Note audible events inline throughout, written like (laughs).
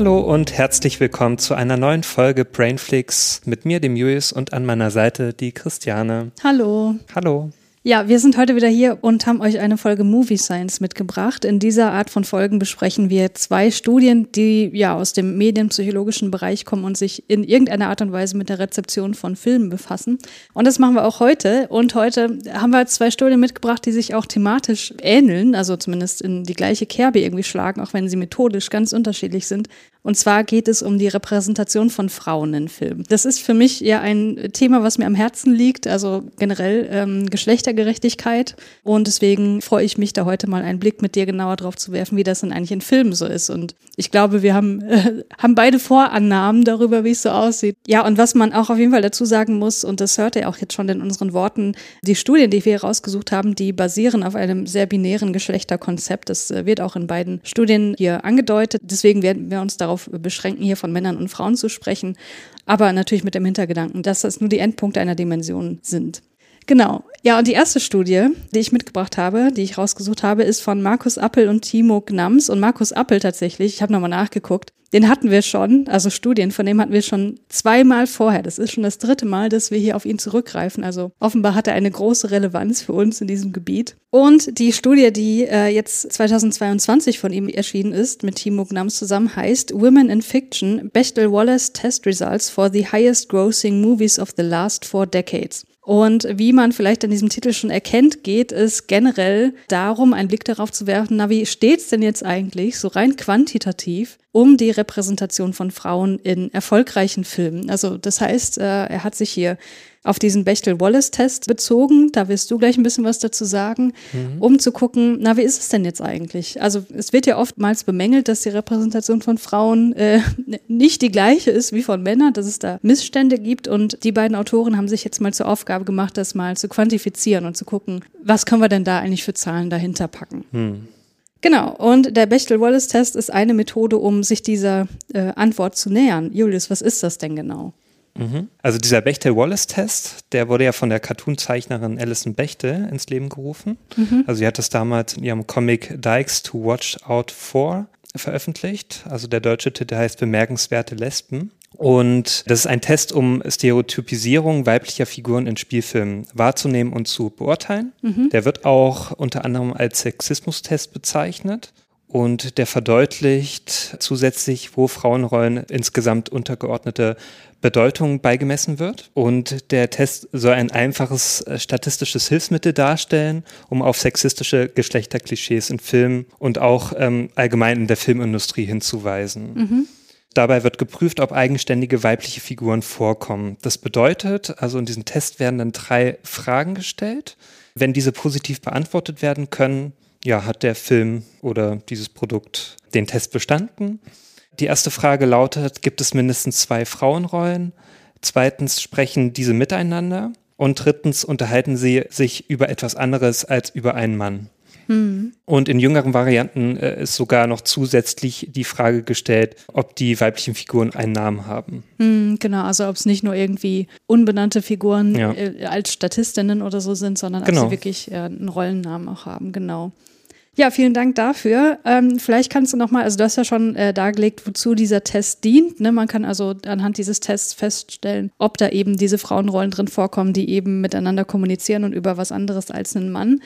Hallo und herzlich willkommen zu einer neuen Folge Brainflix mit mir, dem Julius, und an meiner Seite die Christiane. Hallo. Hallo. Ja, wir sind heute wieder hier und haben euch eine Folge Movie Science mitgebracht. In dieser Art von Folgen besprechen wir zwei Studien, die ja aus dem medienpsychologischen Bereich kommen und sich in irgendeiner Art und Weise mit der Rezeption von Filmen befassen. Und das machen wir auch heute. Und heute haben wir zwei Studien mitgebracht, die sich auch thematisch ähneln, also zumindest in die gleiche Kerbe irgendwie schlagen, auch wenn sie methodisch ganz unterschiedlich sind. Und zwar geht es um die Repräsentation von Frauen in Filmen. Das ist für mich ja ein Thema, was mir am Herzen liegt, also generell ähm, Geschlechtergerechtigkeit. Und deswegen freue ich mich da heute mal einen Blick mit dir genauer drauf zu werfen, wie das denn eigentlich in Filmen so ist. Und ich glaube, wir haben, äh, haben beide Vorannahmen darüber, wie es so aussieht. Ja, und was man auch auf jeden Fall dazu sagen muss, und das hört ihr auch jetzt schon in unseren Worten, die Studien, die wir hier rausgesucht haben, die basieren auf einem sehr binären Geschlechterkonzept. Das äh, wird auch in beiden Studien hier angedeutet. Deswegen werden wir uns darauf darauf beschränken, hier von Männern und Frauen zu sprechen, aber natürlich mit dem Hintergedanken, dass das nur die Endpunkte einer Dimension sind. Genau. Ja, und die erste Studie, die ich mitgebracht habe, die ich rausgesucht habe, ist von Markus Appel und Timo Gnams. Und Markus Appel tatsächlich, ich habe nochmal nachgeguckt, den hatten wir schon, also Studien, von dem hatten wir schon zweimal vorher. Das ist schon das dritte Mal, dass wir hier auf ihn zurückgreifen. Also offenbar hat er eine große Relevanz für uns in diesem Gebiet. Und die Studie, die äh, jetzt 2022 von ihm erschienen ist, mit Timo Gnams zusammen, heißt Women in Fiction, Bechtel-Wallace Test Results for the Highest Grossing Movies of the Last Four Decades. Und wie man vielleicht an diesem Titel schon erkennt, geht es generell darum, einen Blick darauf zu werfen, na, wie steht's denn jetzt eigentlich so rein quantitativ um die Repräsentation von Frauen in erfolgreichen Filmen? Also das heißt, äh, er hat sich hier auf diesen Bechtel-Wallace-Test bezogen. Da wirst du gleich ein bisschen was dazu sagen, mhm. um zu gucken, na, wie ist es denn jetzt eigentlich? Also es wird ja oftmals bemängelt, dass die Repräsentation von Frauen äh, nicht die gleiche ist wie von Männern, dass es da Missstände gibt. Und die beiden Autoren haben sich jetzt mal zur Aufgabe gemacht, das mal zu quantifizieren und zu gucken, was können wir denn da eigentlich für Zahlen dahinter packen. Mhm. Genau, und der Bechtel-Wallace-Test ist eine Methode, um sich dieser äh, Antwort zu nähern. Julius, was ist das denn genau? Mhm. Also dieser Bechtel-Wallace-Test, der wurde ja von der Cartoon-Zeichnerin Alison Bechtel ins Leben gerufen. Mhm. Also sie hat das damals in ihrem Comic Dykes to Watch Out For veröffentlicht. Also der deutsche Titel heißt Bemerkenswerte Lesben. Und das ist ein Test, um Stereotypisierung weiblicher Figuren in Spielfilmen wahrzunehmen und zu beurteilen. Mhm. Der wird auch unter anderem als Sexismustest bezeichnet und der verdeutlicht zusätzlich, wo Frauenrollen insgesamt untergeordnete Bedeutung beigemessen wird. Und der Test soll ein einfaches äh, statistisches Hilfsmittel darstellen, um auf sexistische Geschlechterklischees in Filmen und auch ähm, allgemein in der Filmindustrie hinzuweisen. Mhm. Dabei wird geprüft, ob eigenständige weibliche Figuren vorkommen. Das bedeutet, also in diesem Test werden dann drei Fragen gestellt. Wenn diese positiv beantwortet werden können, ja, hat der Film oder dieses Produkt den Test bestanden. Die erste Frage lautet, gibt es mindestens zwei Frauenrollen? Zweitens, sprechen diese miteinander? Und drittens, unterhalten sie sich über etwas anderes als über einen Mann? Hm. Und in jüngeren Varianten äh, ist sogar noch zusätzlich die Frage gestellt, ob die weiblichen Figuren einen Namen haben. Hm, genau, also ob es nicht nur irgendwie unbenannte Figuren ja. äh, als Statistinnen oder so sind, sondern genau. ob sie wirklich äh, einen Rollennamen auch haben, genau. Ja, vielen Dank dafür. Ähm, vielleicht kannst du nochmal, also du hast ja schon äh, dargelegt, wozu dieser Test dient. Ne? Man kann also anhand dieses Tests feststellen, ob da eben diese Frauenrollen drin vorkommen, die eben miteinander kommunizieren und über was anderes als einen Mann.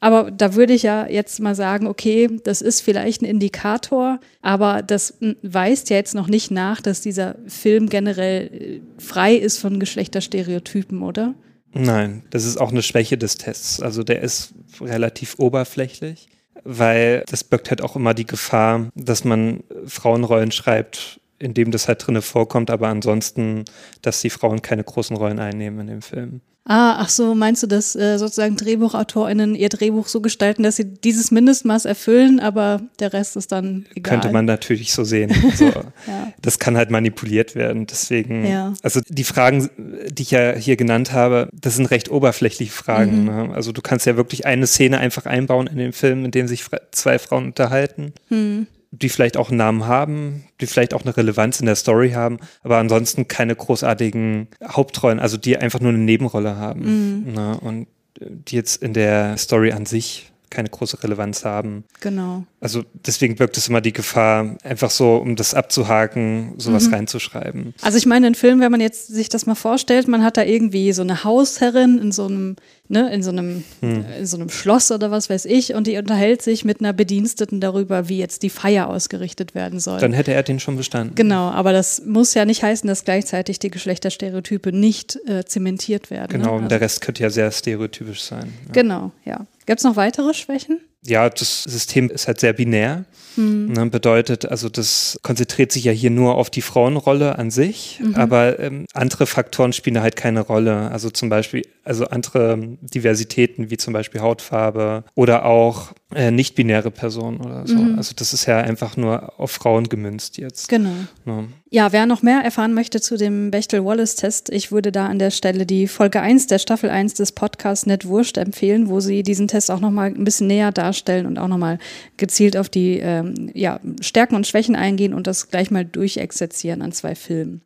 Aber da würde ich ja jetzt mal sagen, okay, das ist vielleicht ein Indikator, aber das weist ja jetzt noch nicht nach, dass dieser Film generell äh, frei ist von Geschlechterstereotypen, oder? Nein, das ist auch eine Schwäche des Tests. Also der ist relativ oberflächlich weil das birgt halt auch immer die Gefahr, dass man Frauenrollen schreibt, in dem das halt drinne vorkommt, aber ansonsten, dass die Frauen keine großen Rollen einnehmen in dem Film. Ah, ach so, meinst du, dass äh, sozusagen DrehbuchautorInnen ihr Drehbuch so gestalten, dass sie dieses Mindestmaß erfüllen, aber der Rest ist dann egal? Könnte man natürlich so sehen. (laughs) Also, ja. Das kann halt manipuliert werden. Deswegen, ja. also die Fragen, die ich ja hier genannt habe, das sind recht oberflächliche Fragen. Mhm. Ne? Also du kannst ja wirklich eine Szene einfach einbauen in den Film, in dem sich zwei Frauen unterhalten. Mhm die vielleicht auch einen Namen haben, die vielleicht auch eine Relevanz in der Story haben, aber ansonsten keine großartigen Hauptrollen, also die einfach nur eine Nebenrolle haben. Mhm. Ne? Und die jetzt in der Story an sich keine große Relevanz haben. Genau. Also deswegen wirkt es immer die Gefahr, einfach so, um das abzuhaken, sowas mhm. reinzuschreiben. Also ich meine, in Film, wenn man jetzt sich das mal vorstellt, man hat da irgendwie so eine Hausherrin in so einem, ne, in so einem, hm. in so einem Schloss oder was weiß ich, und die unterhält sich mit einer Bediensteten darüber, wie jetzt die Feier ausgerichtet werden soll. Dann hätte er den schon bestanden. Genau, aber das muss ja nicht heißen, dass gleichzeitig die Geschlechterstereotype nicht äh, zementiert werden. Genau, ne? und der Rest könnte ja sehr stereotypisch sein. Ja. Genau, ja. Gibt es noch weitere Schwächen? Ja, das System ist halt sehr binär. Mhm. Bedeutet, also das konzentriert sich ja hier nur auf die Frauenrolle an sich, mhm. aber ähm, andere Faktoren spielen halt keine Rolle. Also zum Beispiel, also andere Diversitäten wie zum Beispiel Hautfarbe oder auch äh, nicht-binäre Personen oder so. Mhm. Also das ist ja einfach nur auf Frauen gemünzt jetzt. Genau. Ja. ja, wer noch mehr erfahren möchte zu dem Bechtel-Wallace-Test, ich würde da an der Stelle die Folge 1 der Staffel 1 des Podcasts Net Wurscht empfehlen, wo sie diesen Test auch nochmal ein bisschen näher darstellen und auch nochmal gezielt auf die ähm, ja, Stärken und Schwächen eingehen und das gleich mal durchexerzieren an zwei Filmen.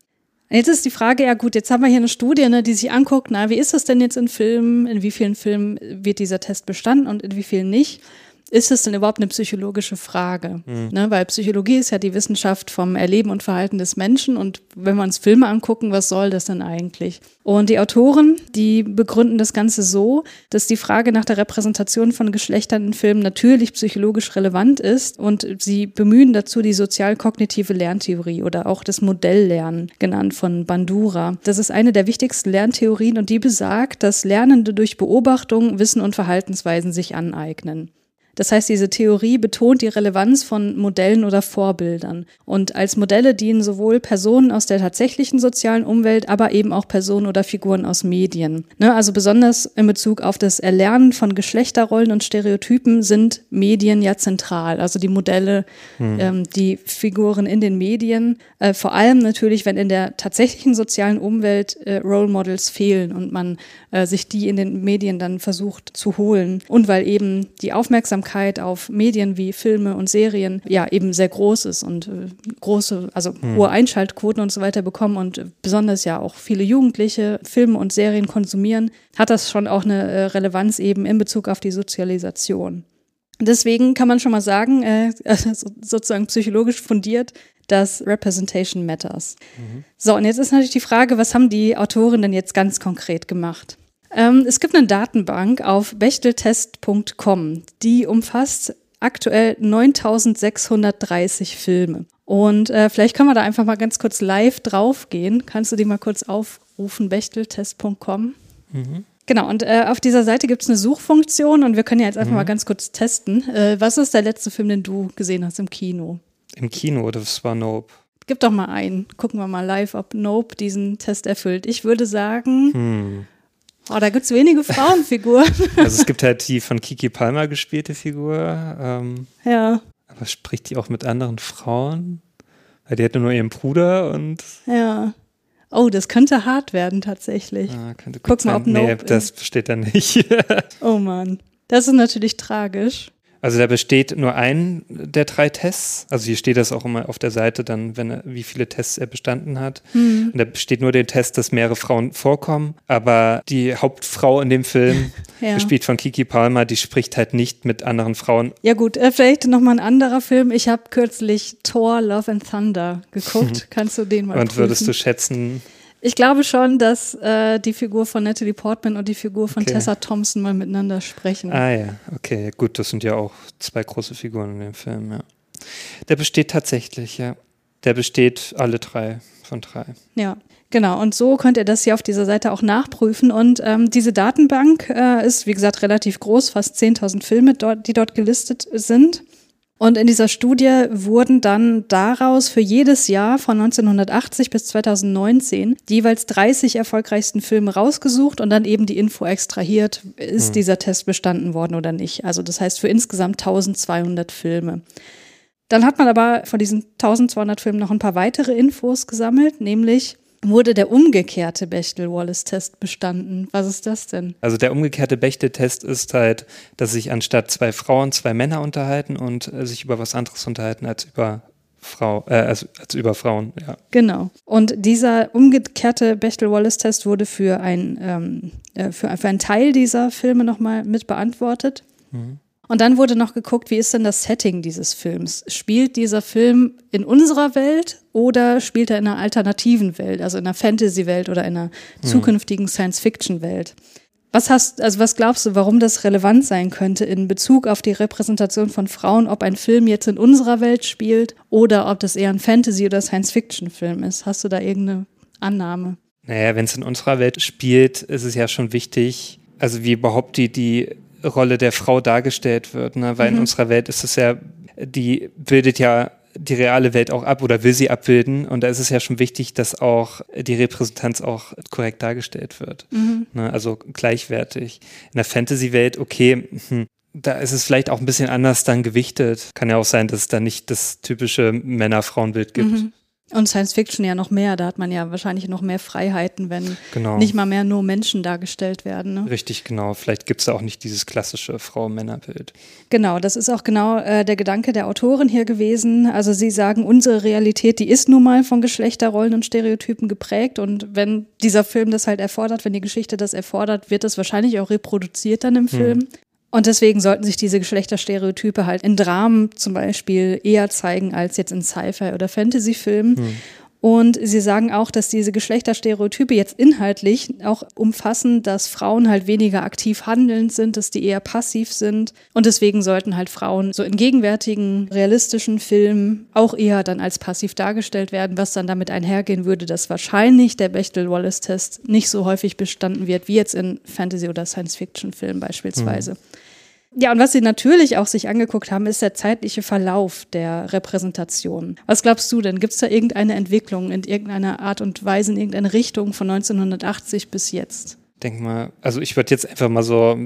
Jetzt ist die Frage, ja gut, jetzt haben wir hier eine Studie, ne, die sich anguckt, na, wie ist das denn jetzt in Filmen, in wie vielen Filmen wird dieser Test bestanden und in wie vielen nicht ist es denn überhaupt eine psychologische Frage? Mhm. Ne, weil Psychologie ist ja die Wissenschaft vom Erleben und Verhalten des Menschen und wenn wir uns Filme angucken, was soll das denn eigentlich? Und die Autoren, die begründen das Ganze so, dass die Frage nach der Repräsentation von Geschlechtern in Filmen natürlich psychologisch relevant ist und sie bemühen dazu die sozial-kognitive Lerntheorie oder auch das Modelllernen genannt von Bandura. Das ist eine der wichtigsten Lerntheorien und die besagt, dass Lernende durch Beobachtung Wissen und Verhaltensweisen sich aneignen. Das heißt, diese Theorie betont die Relevanz von Modellen oder Vorbildern. Und als Modelle dienen sowohl Personen aus der tatsächlichen sozialen Umwelt, aber eben auch Personen oder Figuren aus Medien. Ne, also besonders in Bezug auf das Erlernen von Geschlechterrollen und Stereotypen sind Medien ja zentral. Also die Modelle, hm. ähm, die Figuren in den Medien. Äh, vor allem natürlich, wenn in der tatsächlichen sozialen Umwelt äh, Role Models fehlen und man äh, sich die in den Medien dann versucht zu holen. Und weil eben die Aufmerksamkeit Aufmerksamkeit auf Medien wie Filme und Serien ja eben sehr groß ist und äh, große, also mhm. hohe Einschaltquoten und so weiter bekommen und besonders ja auch viele Jugendliche Filme und Serien konsumieren, hat das schon auch eine äh, Relevanz eben in Bezug auf die Sozialisation. Deswegen kann man schon mal sagen, äh, (laughs) sozusagen psychologisch fundiert, dass Representation matters. Mhm. So, und jetzt ist natürlich die Frage, was haben die Autoren denn jetzt ganz konkret gemacht? Ähm, es gibt eine Datenbank auf bechteltest.com, die umfasst aktuell 9630 Filme. Und äh, vielleicht können wir da einfach mal ganz kurz live draufgehen. Kannst du die mal kurz aufrufen, bechteltest.com? Mhm. Genau, und äh, auf dieser Seite gibt es eine Suchfunktion und wir können ja jetzt einfach mhm. mal ganz kurz testen. Äh, was ist der letzte Film, den du gesehen hast im Kino? Im Kino, das war Nope. Gib doch mal einen. Gucken wir mal live, ob Nope diesen Test erfüllt. Ich würde sagen, hm. Oh, da gibt es wenige Frauenfiguren. (laughs) also es gibt halt die von Kiki Palmer gespielte Figur. Ähm, ja. Aber spricht die auch mit anderen Frauen? Weil die hätte nur ihren Bruder und. Ja. Oh, das könnte hart werden tatsächlich. Ah, könnte Guck mal, ob Nope. Nee, das steht da nicht. (laughs) oh Mann. Das ist natürlich tragisch. Also da besteht nur ein der drei Tests. Also hier steht das auch immer auf der Seite dann, wenn er, wie viele Tests er bestanden hat. Mhm. Und da besteht nur der Test, dass mehrere Frauen vorkommen. Aber die Hauptfrau in dem Film, (laughs) ja. gespielt von Kiki Palmer, die spricht halt nicht mit anderen Frauen. Ja gut, äh, vielleicht nochmal ein anderer Film. Ich habe kürzlich Thor, Love and Thunder geguckt. Kannst du den mal Und würdest du schätzen, ich glaube schon, dass äh, die Figur von Natalie Portman und die Figur von okay. Tessa Thompson mal miteinander sprechen. Ah ja, okay, gut, das sind ja auch zwei große Figuren in dem Film, ja. Der besteht tatsächlich, ja. Der besteht alle drei von drei. Ja, genau. Und so könnt ihr das hier auf dieser Seite auch nachprüfen. Und ähm, diese Datenbank äh, ist, wie gesagt, relativ groß, fast 10.000 Filme, dort, die dort gelistet sind. Und in dieser Studie wurden dann daraus für jedes Jahr von 1980 bis 2019 die jeweils 30 erfolgreichsten Filme rausgesucht und dann eben die Info extrahiert, ist mhm. dieser Test bestanden worden oder nicht. Also das heißt für insgesamt 1200 Filme. Dann hat man aber von diesen 1200 Filmen noch ein paar weitere Infos gesammelt, nämlich wurde der umgekehrte Bechtel-Wallace-Test bestanden. Was ist das denn? Also der umgekehrte Bechtel-Test ist halt, dass sich anstatt zwei Frauen zwei Männer unterhalten und äh, sich über was anderes unterhalten als über Frau, äh, als, als über Frauen, ja. Genau. Und dieser umgekehrte Bechtel-Wallace-Test wurde für, ein, ähm, äh, für, für einen Teil dieser Filme nochmal mit beantwortet. Mhm. Und dann wurde noch geguckt, wie ist denn das Setting dieses Films? Spielt dieser Film in unserer Welt oder spielt er in einer alternativen Welt, also in einer Fantasy-Welt oder in einer mhm. zukünftigen Science-Fiction-Welt? Was hast, also was glaubst du, warum das relevant sein könnte in Bezug auf die Repräsentation von Frauen, ob ein Film jetzt in unserer Welt spielt oder ob das eher ein Fantasy- oder Science-Fiction-Film ist? Hast du da irgendeine Annahme? Naja, wenn es in unserer Welt spielt, ist es ja schon wichtig, also wie überhaupt die, die Rolle der Frau dargestellt wird, ne? weil mhm. in unserer Welt ist es ja, die bildet ja die reale Welt auch ab oder will sie abbilden. Und da ist es ja schon wichtig, dass auch die Repräsentanz auch korrekt dargestellt wird. Mhm. Ne? Also gleichwertig. In der Fantasy-Welt, okay, hm, da ist es vielleicht auch ein bisschen anders dann gewichtet. Kann ja auch sein, dass es da nicht das typische Männer-Frauen-Bild gibt. Mhm. Und Science Fiction ja noch mehr, da hat man ja wahrscheinlich noch mehr Freiheiten, wenn genau. nicht mal mehr nur Menschen dargestellt werden. Ne? Richtig, genau. Vielleicht gibt es da auch nicht dieses klassische Frau-Männer-Bild. Genau, das ist auch genau äh, der Gedanke der Autorin hier gewesen. Also sie sagen, unsere Realität, die ist nun mal von Geschlechterrollen und Stereotypen geprägt. Und wenn dieser Film das halt erfordert, wenn die Geschichte das erfordert, wird das wahrscheinlich auch reproduziert dann im hm. Film. Und deswegen sollten sich diese Geschlechterstereotype halt in Dramen zum Beispiel eher zeigen als jetzt in Sci-Fi oder Fantasy-Filmen. Hm. Und sie sagen auch, dass diese Geschlechterstereotype jetzt inhaltlich auch umfassen, dass Frauen halt weniger aktiv handelnd sind, dass die eher passiv sind. Und deswegen sollten halt Frauen so in gegenwärtigen realistischen Filmen auch eher dann als passiv dargestellt werden, was dann damit einhergehen würde, dass wahrscheinlich der Bechtel-Wallace-Test nicht so häufig bestanden wird wie jetzt in Fantasy- oder Science-Fiction-Filmen beispielsweise. Mhm. Ja, und was sie natürlich auch sich angeguckt haben, ist der zeitliche Verlauf der Repräsentation. Was glaubst du denn? Gibt es da irgendeine Entwicklung in irgendeiner Art und Weise, in irgendeine Richtung von 1980 bis jetzt? Denk mal, also ich würde jetzt einfach mal so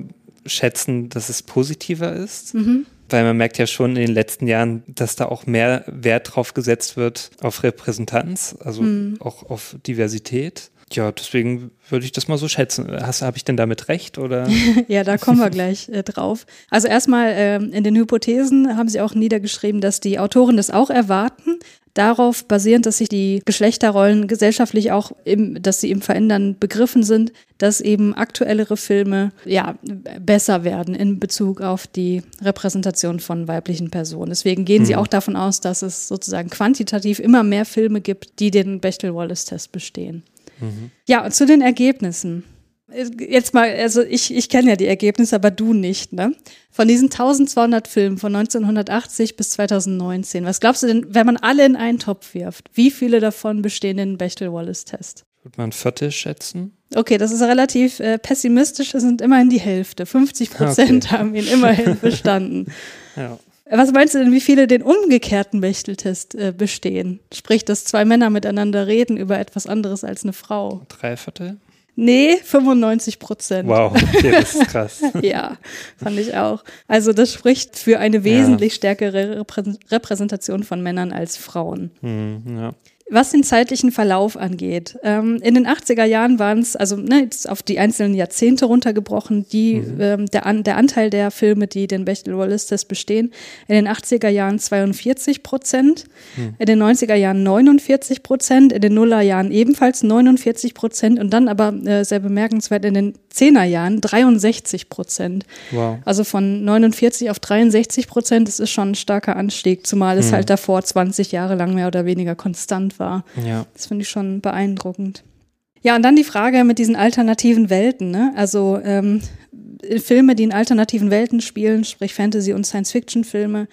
schätzen, dass es positiver ist. Mhm. Weil man merkt ja schon in den letzten Jahren, dass da auch mehr Wert drauf gesetzt wird auf Repräsentanz, also mhm. auch auf Diversität. Ja, deswegen würde ich das mal so schätzen. Habe ich denn damit recht oder? (laughs) ja, da kommen wir gleich äh, drauf. Also erstmal äh, in den Hypothesen haben Sie auch niedergeschrieben, dass die Autoren das auch erwarten. Darauf basierend, dass sich die Geschlechterrollen gesellschaftlich auch, im, dass sie im Verändern begriffen sind, dass eben aktuellere Filme ja besser werden in Bezug auf die Repräsentation von weiblichen Personen. Deswegen gehen hm. sie auch davon aus, dass es sozusagen quantitativ immer mehr Filme gibt, die den Bechtel-Wallace-Test bestehen. Mhm. Ja, und zu den Ergebnissen. Jetzt mal, also ich, ich kenne ja die Ergebnisse, aber du nicht, ne? Von diesen 1200 Filmen von 1980 bis 2019, was glaubst du denn, wenn man alle in einen Topf wirft, wie viele davon bestehen den Bechtel-Wallace-Test? Würde man ein Viertel schätzen? Okay, das ist relativ äh, pessimistisch, es sind immerhin die Hälfte. 50 Prozent okay. haben ihn immerhin (laughs) bestanden. ja. Was meinst du denn, wie viele den umgekehrten Bechteltest äh, bestehen? Sprich, dass zwei Männer miteinander reden über etwas anderes als eine Frau. Drei Viertel? Nee, 95 Prozent. Wow, okay, das ist krass. (laughs) ja, fand ich auch. Also das spricht für eine wesentlich ja. stärkere Repräsentation von Männern als Frauen. Hm, ja. Was den zeitlichen Verlauf angeht, ähm, in den 80er Jahren waren es, also ne, jetzt auf die einzelnen Jahrzehnte runtergebrochen, die, mhm. ähm, der, an, der Anteil der Filme, die den Bechtel-Wallace-Test bestehen, in den 80er Jahren 42 Prozent, mhm. in den 90er Jahren 49 Prozent, in den Nullerjahren ebenfalls 49 Prozent und dann aber äh, sehr bemerkenswert in den 10er Jahren 63 Prozent. Wow. Also von 49 auf 63 Prozent, das ist schon ein starker Anstieg, zumal es mhm. halt davor 20 Jahre lang mehr oder weniger konstant war war. Ja. Das finde ich schon beeindruckend. Ja, und dann die Frage mit diesen alternativen Welten. Ne? Also ähm, Filme, die in alternativen Welten spielen, sprich Fantasy- und Science-Fiction-Filme,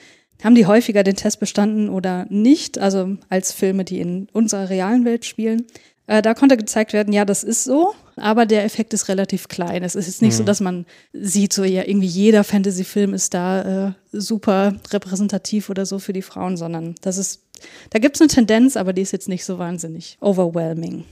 haben die häufiger den Test bestanden oder nicht, also als Filme, die in unserer realen Welt spielen. Äh, da konnte gezeigt werden, ja, das ist so. Aber der Effekt ist relativ klein. Es ist jetzt nicht mhm. so, dass man sieht, so ja, irgendwie jeder Fantasy-Film ist da äh, super repräsentativ oder so für die Frauen, sondern das ist, da gibt es eine Tendenz, aber die ist jetzt nicht so wahnsinnig overwhelming.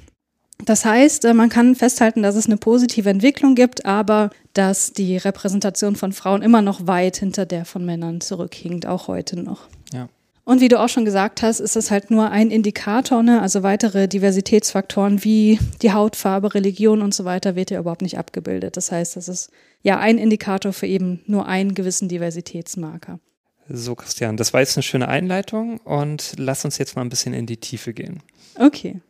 Das heißt, äh, man kann festhalten, dass es eine positive Entwicklung gibt, aber dass die Repräsentation von Frauen immer noch weit hinter der von Männern zurückhinkt, auch heute noch. Ja. Und wie du auch schon gesagt hast, ist es halt nur ein Indikator, ne? also weitere Diversitätsfaktoren wie die Hautfarbe, Religion und so weiter wird ja überhaupt nicht abgebildet. Das heißt, das ist ja ein Indikator für eben nur einen gewissen Diversitätsmarker. So, Christian, das war jetzt eine schöne Einleitung und lass uns jetzt mal ein bisschen in die Tiefe gehen. Okay.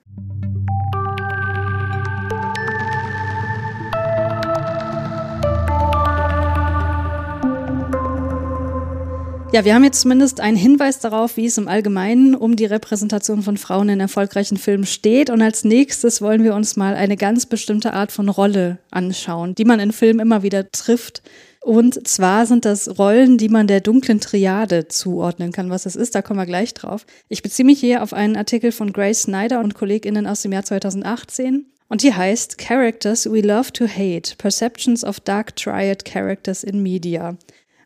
Ja, wir haben jetzt zumindest einen Hinweis darauf, wie es im Allgemeinen um die Repräsentation von Frauen in erfolgreichen Filmen steht. Und als nächstes wollen wir uns mal eine ganz bestimmte Art von Rolle anschauen, die man in Filmen immer wieder trifft. Und zwar sind das Rollen, die man der dunklen Triade zuordnen kann. Was das ist, da kommen wir gleich drauf. Ich beziehe mich hier auf einen Artikel von Grace Snyder und KollegInnen aus dem Jahr 2018. Und die heißt Characters We Love to Hate, Perceptions of Dark Triad Characters in Media.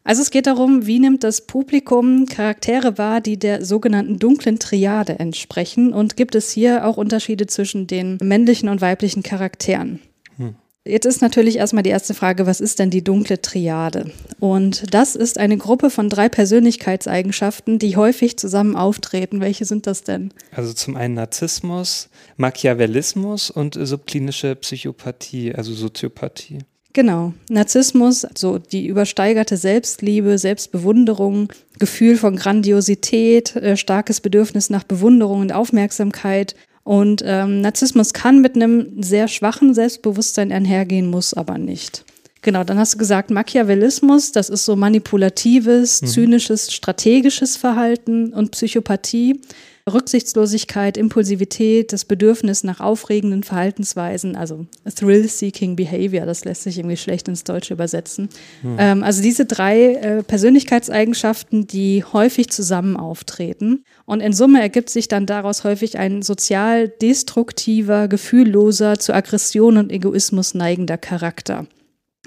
Also es geht darum, wie nimmt das Publikum Charaktere wahr, die der sogenannten dunklen Triade entsprechen und gibt es hier auch Unterschiede zwischen den männlichen und weiblichen Charakteren. Hm. Jetzt ist natürlich erstmal die erste Frage, was ist denn die dunkle Triade? Und das ist eine Gruppe von drei Persönlichkeitseigenschaften, die häufig zusammen auftreten. Welche sind das denn? Also zum einen Narzissmus, Machiavellismus und subklinische Psychopathie, also Soziopathie. Genau. Narzissmus, so die übersteigerte Selbstliebe, Selbstbewunderung, Gefühl von Grandiosität, äh, starkes Bedürfnis nach Bewunderung und Aufmerksamkeit. Und ähm, Narzissmus kann mit einem sehr schwachen Selbstbewusstsein einhergehen, muss aber nicht. Genau, dann hast du gesagt, Machiavellismus, das ist so manipulatives, mhm. zynisches, strategisches Verhalten und Psychopathie Rücksichtslosigkeit, Impulsivität, das Bedürfnis nach aufregenden Verhaltensweisen, also Thrill-Seeking Behavior, das lässt sich irgendwie schlecht ins Deutsche übersetzen. Hm. Ähm, also diese drei äh, Persönlichkeitseigenschaften, die häufig zusammen auftreten. Und in Summe ergibt sich dann daraus häufig ein sozial destruktiver, gefühlloser, zu Aggression und Egoismus neigender Charakter.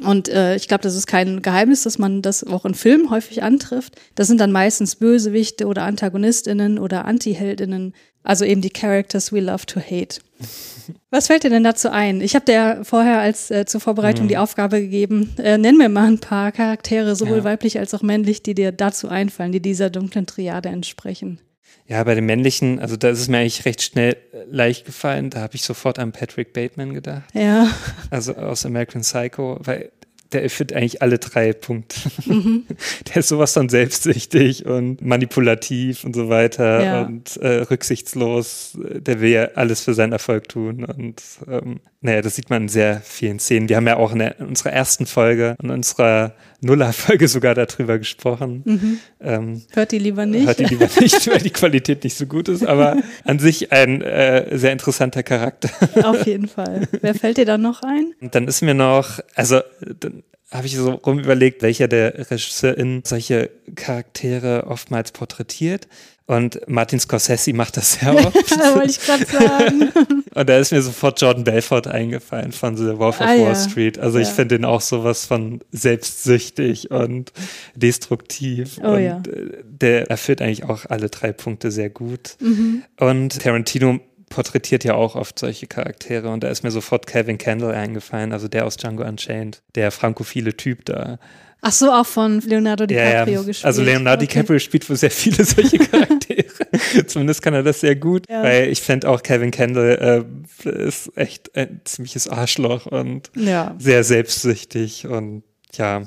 Und äh, ich glaube, das ist kein Geheimnis, dass man das auch in Filmen häufig antrifft. Das sind dann meistens Bösewichte oder Antagonistinnen oder Antiheldinnen, also eben die Characters we love to hate. (laughs) Was fällt dir denn dazu ein? Ich habe dir vorher als äh, zur Vorbereitung mhm. die Aufgabe gegeben, äh, nenn mir mal ein paar Charaktere, sowohl ja. weiblich als auch männlich, die dir dazu einfallen, die dieser dunklen Triade entsprechen. Ja, bei den männlichen, also da ist es mir eigentlich recht schnell äh, leicht gefallen. Da habe ich sofort an Patrick Bateman gedacht. Ja. Also aus American Psycho, weil der erfüllt eigentlich alle drei Punkte. Mhm. (laughs) Der ist sowas von selbstsüchtig und manipulativ und so weiter ja. und äh, rücksichtslos. Der will ja alles für seinen Erfolg tun. Und ähm, naja, das sieht man in sehr vielen Szenen. Wir haben ja auch in, der, in unserer ersten Folge, in unserer Nuller-Folge (laughs) sogar darüber gesprochen. Mhm. Ähm, hört die lieber nicht. Hört die lieber (laughs) nicht, weil die Qualität nicht so gut ist, aber (laughs) an sich ein äh, sehr interessanter Charakter. Auf jeden Fall. Wer fällt dir dann noch ein? Und dann ist mir noch, also dann habe ich so rum überlegt, welcher der RegisseurInnen solche Charaktere oftmals porträtiert. Und Martin Scorsese macht das sehr (laughs) oft. wollte ich gerade sagen. (laughs) Und da ist mir sofort Jordan Belfort eingefallen von The Wolf of ah, Wall ja. Street. Also ja. ich finde den auch sowas von selbstsüchtig und destruktiv. Oh, und ja. der erfüllt eigentlich auch alle drei Punkte sehr gut. Mhm. Und Tarantino porträtiert ja auch oft solche Charaktere und da ist mir sofort Kevin Kendall eingefallen, also der aus Django Unchained, der frankophile Typ da. Ach so, auch von Leonardo DiCaprio ja, ja. gespielt. Also Leonardo okay. DiCaprio spielt wohl sehr viele solche (laughs) Charaktere. Zumindest kann er das sehr gut, ja. weil ich fände auch Kevin Kendall äh, ist echt ein ziemliches Arschloch und sehr selbstsüchtig und ja,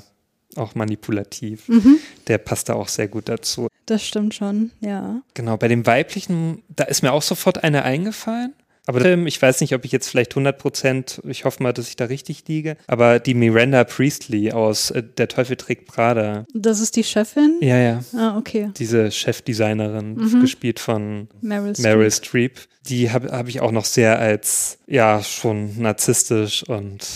auch manipulativ. Mhm. Der passt da auch sehr gut dazu. Das stimmt schon, ja. Genau, bei dem weiblichen, da ist mir auch sofort eine eingefallen. Aber ich weiß nicht, ob ich jetzt vielleicht 100 Prozent, ich hoffe mal, dass ich da richtig liege, aber die Miranda Priestley aus äh, Der Teufel trägt Prada. Das ist die Chefin? Ja, ja. Ah, okay. Diese Chefdesignerin, mhm. gespielt von Meryl, Meryl Streep. Streep. Die habe hab ich auch noch sehr als, ja, schon narzisstisch und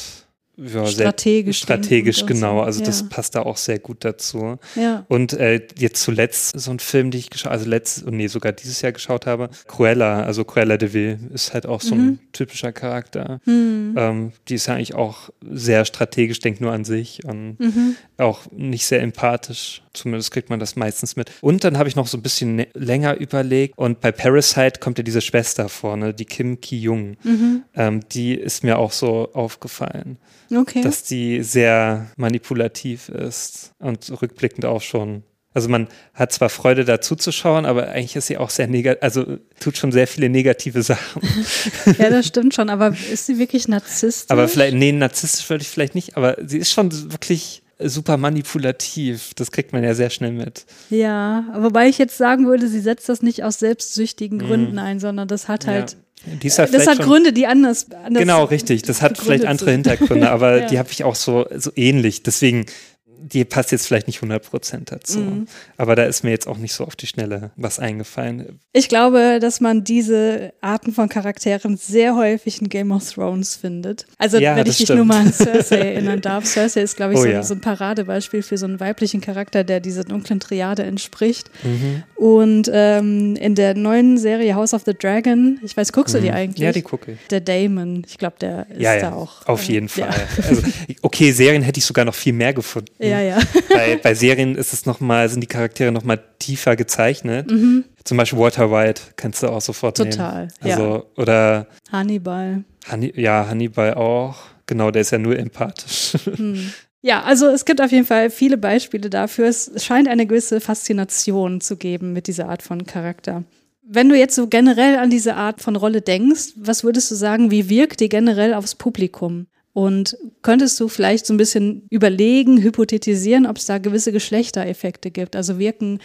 ja, strategisch, strategisch genau. So. Also ja. das passt da auch sehr gut dazu. Ja. Und äh, jetzt zuletzt so ein Film, den ich geschaut, also letzt, nee, sogar dieses Jahr geschaut habe, Cruella, also Cruella de Vil ist halt auch so Mhm. ein typischer Charakter. Ähm, die ist ja eigentlich auch sehr strategisch, denkt nur an sich und Mhm. auch nicht sehr empathisch. Zumindest kriegt man das meistens mit. Und dann habe ich noch so ein bisschen länger überlegt und bei Parasite kommt ja diese Schwester vorne, die Kim Ki-Jung. Mhm. Ähm, die ist mir auch so aufgefallen Okay. dass die sehr manipulativ ist und rückblickend auch schon. Also man hat zwar Freude dazu zu schauen, aber eigentlich ist sie auch sehr negativ, also tut schon sehr viele negative (laughs) Sachen. ja, das stimmt schon, aber ist sie wirklich narzisstisch? Aber vielleicht, nee, narzisstisch würde ich vielleicht nicht, aber sie ist schon wirklich super manipulativ. Das kriegt man ja sehr schnell mit. Ja, wobei ich jetzt sagen würde, sie setzt das nicht aus selbstsüchtigen Gründen ein, sondern das hat halt, Mhm. ja. Ist ja das hat Gründe, die anders, anders Genau, richtig. Das hat vielleicht andere sind. Hintergründe, aber (laughs) Ja. die habe ich auch so, so ähnlich. Deswegen, die passt jetzt vielleicht nicht 100% dazu. Mhm. Aber da ist mir jetzt auch nicht so auf die Schnelle was eingefallen. Ich glaube, dass man diese Arten von Charakteren sehr häufig in Game of Thrones findet. Also Ja, wenn ich stimmt. nur mal an Cersei erinnern (laughs) darf. Cersei ist, glaube ich, Oh so, ja. so ein Paradebeispiel für so einen weiblichen Charakter, der dieser dunklen Triade entspricht. Mhm. Und ähm, in der neuen Serie House of the Dragon, ich weiß, guckst du die eigentlich? Mhm. Ja, die gucke ich. Der Damon, ich glaube, der ist Ja, da auch. auf äh, jeden Fall. Ja, Also, okay, Serien hätte ich sogar noch viel mehr gefunden. Ja. ja. (laughs) Bei, bei Serien ist es noch mal, sind die Charaktere noch mal tiefer gezeichnet. Zum Beispiel Walter White kannst du auch sofort Mhm. Total, nehmen. ja. Also, Oder Hannibal. Hanni, ja, Hannibal auch. Genau, der ist ja nur empathisch. (laughs) Ja, also es gibt auf jeden Fall viele Beispiele dafür. Es scheint eine gewisse Faszination zu geben mit dieser Art von Charakter. Wenn du jetzt so generell an diese Art von Rolle denkst, was würdest du sagen, wie wirkt die generell aufs Publikum? Und könntest du vielleicht so ein bisschen überlegen, hypothetisieren, ob es da gewisse Geschlechtereffekte gibt? Also wirken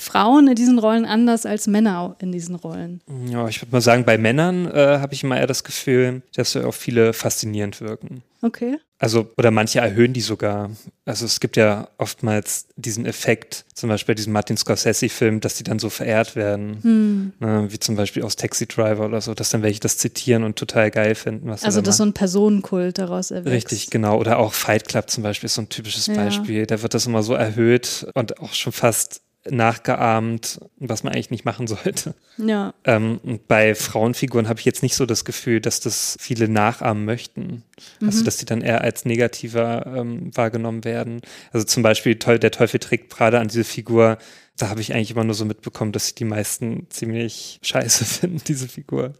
Frauen in diesen Rollen anders als Männer in diesen Rollen? Ja, ich würde mal sagen, bei Männern äh, habe ich immer eher das Gefühl, dass auch viele faszinierend wirken. Okay. Also, oder manche erhöhen die sogar. Also es gibt ja oftmals diesen Effekt, zum Beispiel bei diesem Martin Scorsese-Film, dass die dann so verehrt werden. Ne, wie zum Beispiel aus Taxi Driver oder so, dass dann welche das zitieren und total geil finden, was Also da dass so ein Personenkult daraus erwächst. Richtig, genau. Oder auch Fight Club zum Beispiel ist so ein typisches Ja. Beispiel. Da wird das immer so erhöht und auch schon fast nachgeahmt, was man eigentlich nicht machen sollte. Ja. Ähm, bei Frauenfiguren habe ich jetzt nicht so das Gefühl, dass das viele nachahmen möchten. Also, dass die dann eher als negativer ähm, wahrgenommen werden. Also zum Beispiel der Teufel trägt Prada an diese Figur. Da habe ich eigentlich immer nur so mitbekommen, dass die meisten ziemlich scheiße (laughs) finden, diese Figur.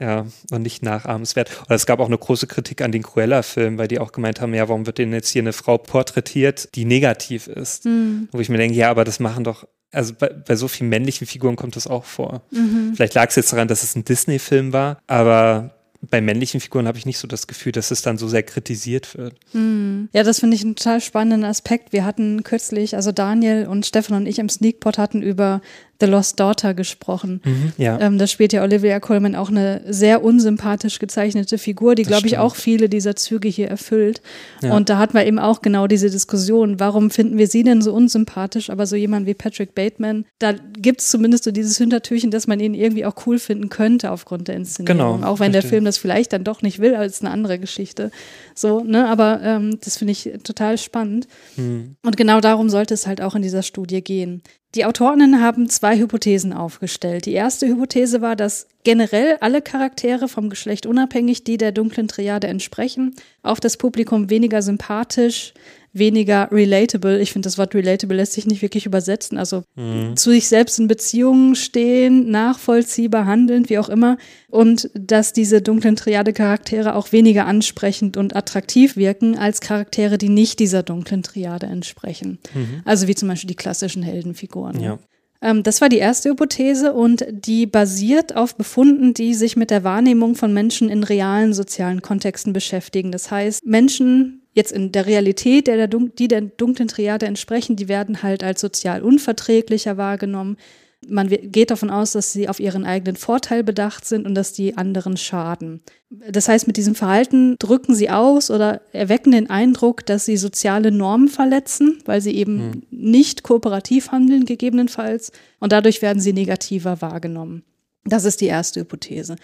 Ja, und nicht nachahmenswert. Oder es gab auch eine große Kritik an den Cruella-Film, weil die auch gemeint haben, ja, warum wird denn jetzt hier eine Frau porträtiert, die negativ ist? Wo ich mir denke, ja, aber das machen doch, also bei, bei so vielen männlichen Figuren kommt das auch vor. Vielleicht lag es jetzt daran, dass es ein Disney-Film war, aber bei männlichen Figuren habe ich nicht so das Gefühl, dass es dann so sehr kritisiert wird. Ja, das finde ich einen total spannenden Aspekt. Wir hatten kürzlich, also Daniel und Stefan und ich im Sneakpot hatten über The Lost Daughter gesprochen. Ja. Ähm, da spielt ja Olivia Colman auch eine sehr unsympathisch gezeichnete Figur, die, glaube ich, auch viele dieser Züge hier erfüllt. Ja. Und da hatten wir eben auch genau diese Diskussion, warum finden wir sie denn so unsympathisch, aber so jemand wie Patrick Bateman, da gibt es zumindest so dieses Hintertürchen, dass man ihn irgendwie auch cool finden könnte aufgrund der Inszenierung. Genau, auch wenn der richtig. Film das vielleicht dann doch nicht will, als eine andere Geschichte. So, ne, aber ähm, das finde ich total spannend. Hm. Und genau darum sollte es halt auch in dieser Studie gehen. Die Autorinnen haben zwei Hypothesen aufgestellt. Die erste Hypothese war, dass generell alle Charaktere vom Geschlecht unabhängig, die der dunklen Triade entsprechen, auf das Publikum weniger sympathisch, weniger relatable. Ich finde, das Wort relatable lässt sich nicht wirklich übersetzen. Also zu sich selbst in Beziehungen stehen, nachvollziehbar handeln, wie auch immer. Und dass diese dunklen Triade-Charaktere auch weniger ansprechend und attraktiv wirken als Charaktere, die nicht dieser dunklen Triade entsprechen. Also wie zum Beispiel die klassischen Heldenfiguren. Ja. Ähm, das war die erste Hypothese und die basiert auf Befunden, die sich mit der Wahrnehmung von Menschen in realen sozialen Kontexten beschäftigen. Das heißt, Menschen jetzt in der Realität, der, der die der dunklen Triade entsprechen, die werden halt als sozial unverträglicher wahrgenommen. Man geht davon aus, dass sie auf ihren eigenen Vorteil bedacht sind und dass die anderen schaden. Das heißt, mit diesem Verhalten drücken sie aus oder erwecken den Eindruck, dass sie soziale Normen verletzen, weil sie eben nicht kooperativ handeln, gegebenenfalls. Und dadurch werden sie negativer wahrgenommen. Das ist die erste Hypothese.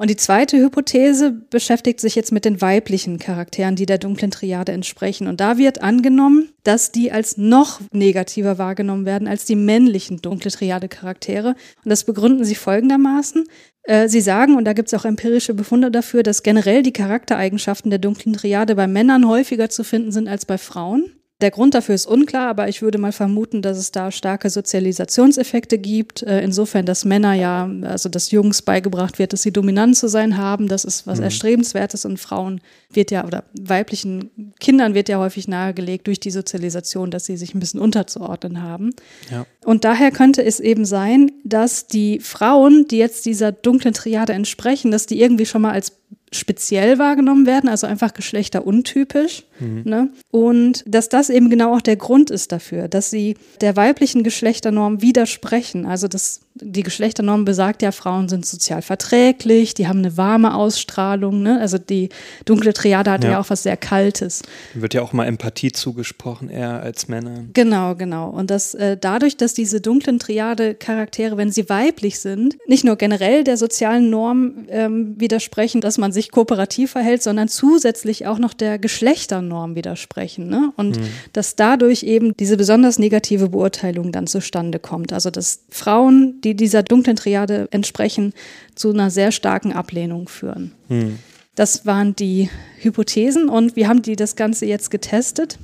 Und die zweite Hypothese beschäftigt sich jetzt mit den weiblichen Charakteren, die der dunklen Triade entsprechen. Und da wird angenommen, dass die als noch negativer wahrgenommen werden als die männlichen dunkle Triade-Charaktere. Und das begründen sie folgendermaßen. Äh, sie sagen, und da gibt es auch empirische Befunde dafür, dass generell die Charaktereigenschaften der dunklen Triade bei Männern häufiger zu finden sind als bei Frauen. Der Grund dafür ist unklar, aber ich würde mal vermuten, dass es da starke Sozialisationseffekte gibt. Äh, insofern, dass Männer ja, also dass Jungs beigebracht wird, dass sie dominant zu sein haben, das ist was mhm. Erstrebenswertes und Frauen wird ja, oder weiblichen Kindern wird ja häufig nahegelegt durch die Sozialisation, dass sie sich ein bisschen unterzuordnen haben. Ja. Und daher könnte es eben sein, dass die Frauen, die jetzt dieser dunklen Triade entsprechen, dass die irgendwie schon mal als speziell wahrgenommen werden, also einfach geschlechteruntypisch. Mhm. Ne? Und dass das eben genau auch der Grund ist dafür, dass sie der weiblichen Geschlechternorm widersprechen. Also das, die Geschlechternorm besagt ja, Frauen sind sozial verträglich, die haben eine warme Ausstrahlung. Ne? Also die dunkle Triade hat ja. ja auch was sehr Kaltes. Wird ja auch mal Empathie zugesprochen, eher als Männer. Genau, genau. Und das äh, dadurch, dass diese dunklen Triade-Charaktere, wenn sie weiblich sind, nicht nur generell der sozialen Norm ähm, widersprechen, dass man sich kooperativ verhält, sondern zusätzlich auch noch der Geschlechternorm Norm widersprechen. Ne? Und mhm. dass dadurch eben diese besonders negative Beurteilung dann zustande kommt. Also dass Frauen, die dieser dunklen Triade entsprechen, zu einer sehr starken Ablehnung führen. Mhm. Das waren die Hypothesen und wir haben die das Ganze jetzt getestet.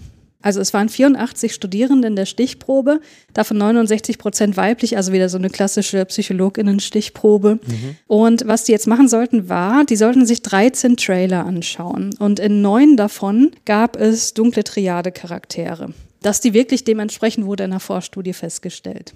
Also es waren 84 Studierende in der Stichprobe, davon 69 Prozent weiblich, also wieder so eine klassische Psychologinnen-Stichprobe. Mhm. Und was die jetzt machen sollten, war, die sollten sich 13 Trailer anschauen. Und in neun davon gab es dunkle Triade-Charaktere. Dass die wirklich dementsprechend wurde in der Vorstudie festgestellt.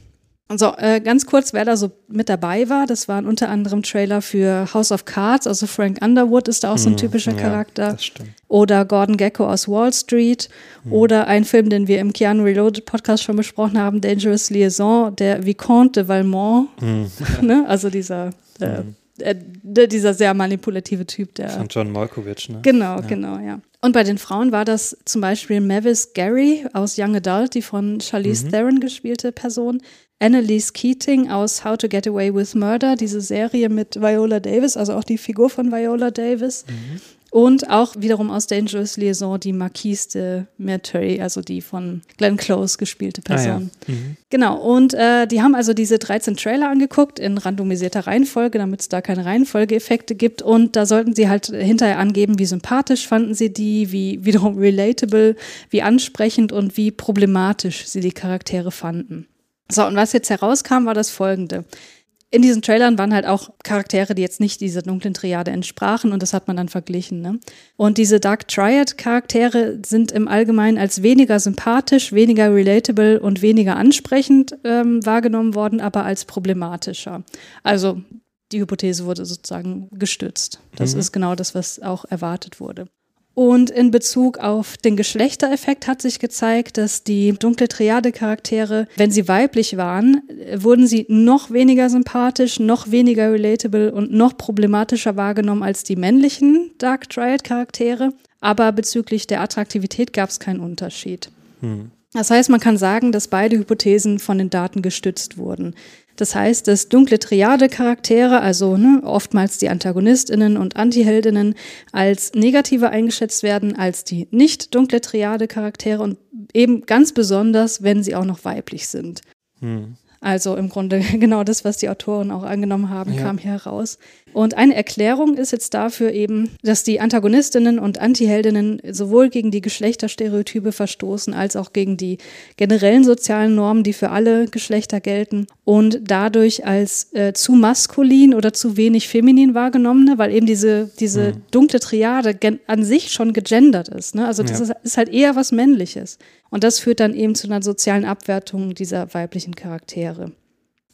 So, äh, ganz kurz, wer da so mit dabei war, das waren unter anderem Trailer für House of Cards, also Frank Underwood ist da auch so ein mhm, typischer ja, Charakter. Das stimmt. Oder Gordon Gecko aus Wall Street. Mhm. Oder ein Film, den wir im Keanu Reloaded Podcast schon besprochen haben, Dangerous Liaison, der Vicomte de Valmont. Mhm. (laughs) ne? Also dieser äh, mhm. äh, dieser sehr manipulative Typ, der. Von John Malkovich, ne? Genau, ja. genau, ja. Und bei den Frauen war das zum Beispiel Mavis Gary aus Young Adult, die von Charlize mhm. Theron gespielte Person. Annalise Keating aus How to Get Away with Murder, diese Serie mit Viola Davis, also auch die Figur von Viola Davis. Mhm. Und auch wiederum aus Dangerous Liaison die Marquise de Merteuil, also die von Glenn Close gespielte Person. Ah, ja. mhm. Genau, und äh, die haben also diese 13 Trailer angeguckt in randomisierter Reihenfolge, damit es da keine Reihenfolgeeffekte gibt. Und da sollten sie halt hinterher angeben, wie sympathisch fanden sie die, wie wiederum relatable, wie ansprechend und wie problematisch sie die Charaktere fanden. So, und was jetzt herauskam, war das folgende. In diesen Trailern waren halt auch Charaktere, die jetzt nicht dieser dunklen Triade entsprachen und das hat man dann verglichen. Ne? Und diese Dark Triad-Charaktere sind im Allgemeinen als weniger sympathisch, weniger relatable und weniger ansprechend ähm, wahrgenommen worden, aber als problematischer. Also die Hypothese wurde sozusagen gestützt. Das mhm. ist genau das, was auch erwartet wurde. Und in Bezug auf den Geschlechtereffekt hat sich gezeigt, dass die dunkle Triade-Charaktere, wenn sie weiblich waren, wurden sie noch weniger sympathisch, noch weniger relatable und noch problematischer wahrgenommen als die männlichen Dark Triad-Charaktere. Aber bezüglich der Attraktivität gab es keinen Unterschied. Hm. Das heißt, man kann sagen, dass beide Hypothesen von den Daten gestützt wurden. Das heißt, dass dunkle Triade-Charaktere, also ne, oftmals die Antagonistinnen und Antiheldinnen, als negativer eingeschätzt werden als die nicht dunkle Triade-Charaktere und eben ganz besonders, wenn sie auch noch weiblich sind. Hm. Also im Grunde (laughs) genau das, was die Autoren auch angenommen haben, ja. kam hier heraus. Und eine Erklärung ist jetzt dafür eben, dass die Antagonistinnen und Antiheldinnen sowohl gegen die Geschlechterstereotype verstoßen, als auch gegen die generellen sozialen Normen, die für alle Geschlechter gelten und dadurch als äh, zu maskulin oder zu wenig feminin wahrgenommene, weil eben diese, diese mhm. dunkle Triade an sich schon gegendert ist. Ne? Also das ja. ist, ist halt eher was Männliches. Und das führt dann eben zu einer sozialen Abwertung dieser weiblichen Charaktere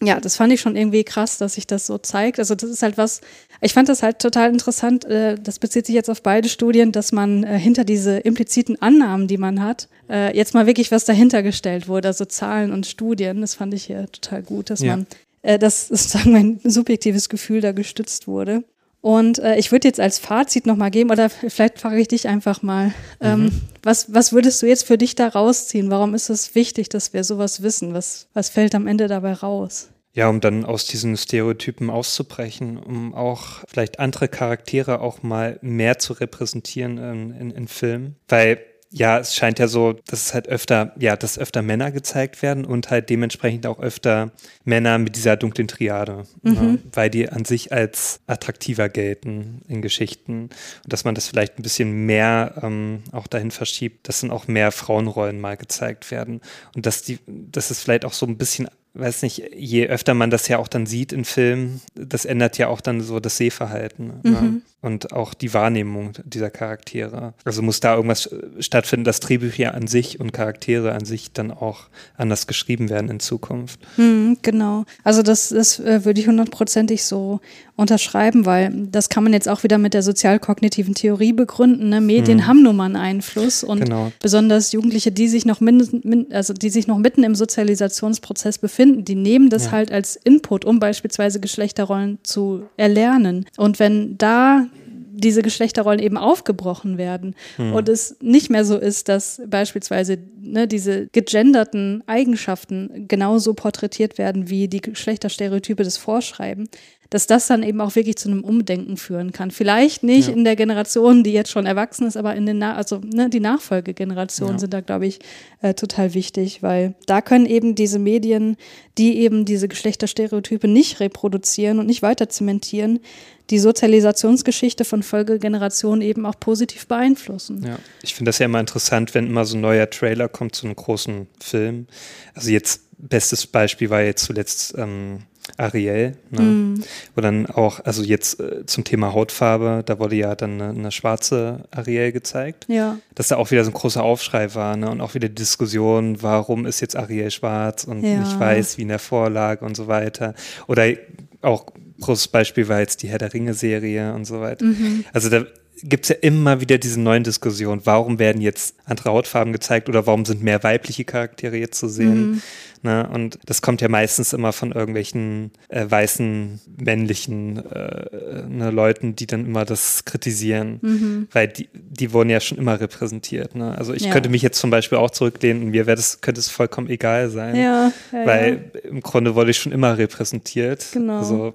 ja, das fand ich schon irgendwie krass, dass sich das so zeigt. Also das ist halt was, ich fand das halt total interessant, äh, das bezieht sich jetzt auf beide Studien, dass man äh, hinter diese impliziten Annahmen, die man hat, äh, jetzt mal wirklich was dahinter gestellt wurde, also Zahlen und Studien. Das fand ich hier total gut, dass ja. man, das ist sozusagen mein subjektives Gefühl da gestützt wurde. Und äh, ich würde jetzt als Fazit nochmal geben, oder vielleicht frage ich dich einfach mal, ähm, mhm. was, was würdest du jetzt für dich da rausziehen? Warum ist es wichtig, dass wir sowas wissen? Was, was fällt am Ende dabei raus? Ja, um dann aus diesen Stereotypen auszubrechen, um auch vielleicht andere Charaktere auch mal mehr zu repräsentieren in, in, in Filmen. Weil ja, es scheint ja so, dass es halt öfter, ja, dass öfter Männer gezeigt werden und halt dementsprechend auch öfter Männer mit dieser dunklen Triade, mhm. ne, weil die an sich als attraktiver gelten in Geschichten. Und dass man das vielleicht ein bisschen mehr ähm, auch dahin verschiebt, dass dann auch mehr Frauenrollen mal gezeigt werden. Und dass die, dass es vielleicht auch so ein bisschen weiß nicht, je öfter man das ja auch dann sieht in Filmen, das ändert ja auch dann so das Sehverhalten ne? mhm. und auch die Wahrnehmung dieser Charaktere. Also muss da irgendwas äh, stattfinden, dass Drehbücher an sich und Charaktere an sich dann auch anders geschrieben werden in Zukunft. Mhm, genau. Also das, das äh, würde ich hundertprozentig so unterschreiben, weil das kann man jetzt auch wieder mit der sozialkognitiven Theorie begründen. Ne? Medien mhm. haben nun mal einen Einfluss und genau. besonders Jugendliche, die sich noch min, also die sich noch mitten im Sozialisationsprozess befinden, die nehmen das ja. halt als Input, um beispielsweise Geschlechterrollen zu erlernen. Und wenn da diese Geschlechterrollen eben aufgebrochen werden hm. und es nicht mehr so ist, dass beispielsweise ne, diese gegenderten Eigenschaften genauso porträtiert werden, wie die Geschlechterstereotype das vorschreiben, dass das dann eben auch wirklich zu einem Umdenken führen kann. Vielleicht nicht ja. in der Generation, die jetzt schon erwachsen ist, aber in den, Na also ne, die Nachfolgegenerationen ja. sind da, glaube ich, äh, total wichtig, weil da können eben diese Medien, die eben diese Geschlechterstereotype nicht reproduzieren und nicht weiter zementieren, die Sozialisationsgeschichte von Folgegenerationen eben auch positiv beeinflussen. Ja, ich finde das ja immer interessant, wenn immer so ein neuer Trailer kommt zu einem großen Film. Also jetzt, bestes Beispiel war jetzt zuletzt ähm, Ariel, ne? mm. wo dann auch, also jetzt äh, zum Thema Hautfarbe, da wurde ja dann eine, eine, schwarze Ariel gezeigt. Ja. Dass da auch wieder so ein großer Aufschrei war, ne? Und auch wieder die Diskussion, warum ist jetzt Ariel schwarz und ja. nicht weiß wie in der Vorlage und so weiter. Oder auch großes Beispiel war jetzt die Herr der Ringe-Serie und so weiter. Mhm. Also da gibt es ja immer wieder diese neuen Diskussionen. Warum werden jetzt andere Hautfarben gezeigt oder warum sind mehr weibliche Charaktere jetzt zu sehen? Mhm. Ne? Und das kommt ja meistens immer von irgendwelchen äh, weißen, männlichen äh, ne, Leuten, die dann immer das kritisieren, mhm. weil die, die wurden ja schon immer repräsentiert. Ne? Also ich ja. könnte mich jetzt zum Beispiel auch zurücklehnen und mir das, könnte es vollkommen egal sein, ja, ja, weil im Grunde wurde ich schon immer repräsentiert. Genau. Also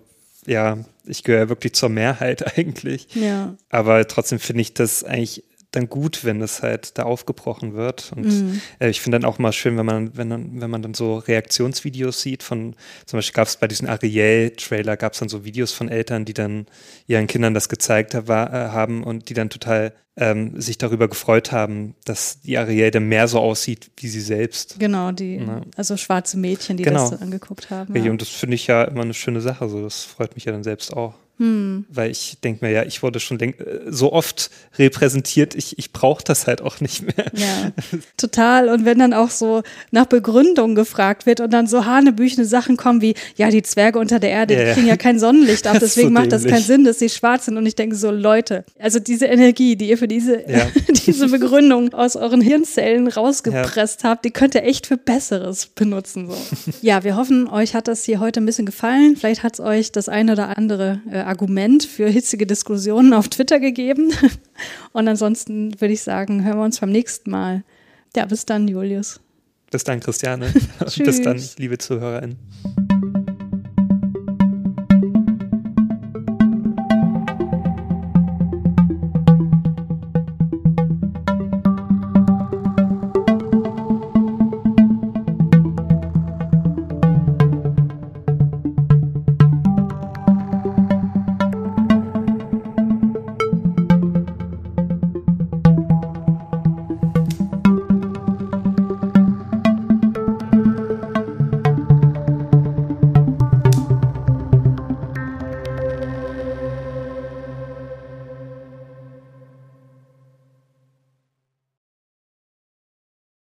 ja, ich gehöre wirklich zur Mehrheit (laughs) eigentlich. Ja. Aber trotzdem finde ich das eigentlich dann gut, wenn es halt da aufgebrochen wird. Und mhm. äh, ich finde dann auch mal schön, wenn man, wenn, dann, wenn man dann so Reaktionsvideos sieht von, zum Beispiel gab es bei diesem Ariel-Trailer, gab es dann so Videos von Eltern, die dann ihren Kindern das gezeigt war, äh, haben und die dann total ähm, sich darüber gefreut haben, dass die Ariel dann mehr so aussieht wie sie selbst. Genau, die, ja. also schwarze Mädchen, die genau. das so angeguckt haben. Ja. Und das finde ich ja immer eine schöne Sache. So, das freut mich ja dann selbst auch. Hm. Weil ich denke mir, ja, ich wurde schon äh, so oft repräsentiert, ich, ich brauche das halt auch nicht mehr. Ja, (laughs) total. Und wenn dann auch so nach Begründung gefragt wird und dann so hanebüchene Sachen kommen wie, ja, die Zwerge unter der Erde, ja, die kriegen ja kein Sonnenlicht (laughs) ab, deswegen so macht das keinen Sinn, dass sie schwarz sind. Und ich denke so, Leute, also diese Energie, die ihr für diese, ja. (laughs) diese Begründung aus euren Hirnzellen rausgepresst habt, die könnt ihr echt für Besseres benutzen. So. ja, wir hoffen, euch hat das hier heute ein bisschen gefallen. Vielleicht hat es euch das eine oder andere äh, Argument für hitzige Diskussionen auf Twitter gegeben. (laughs) Und ansonsten würde ich sagen, hören wir uns beim nächsten Mal. Ja, bis dann, Julius. Bis dann, Christiane. (laughs) bis dann, liebe ZuhörerInnen.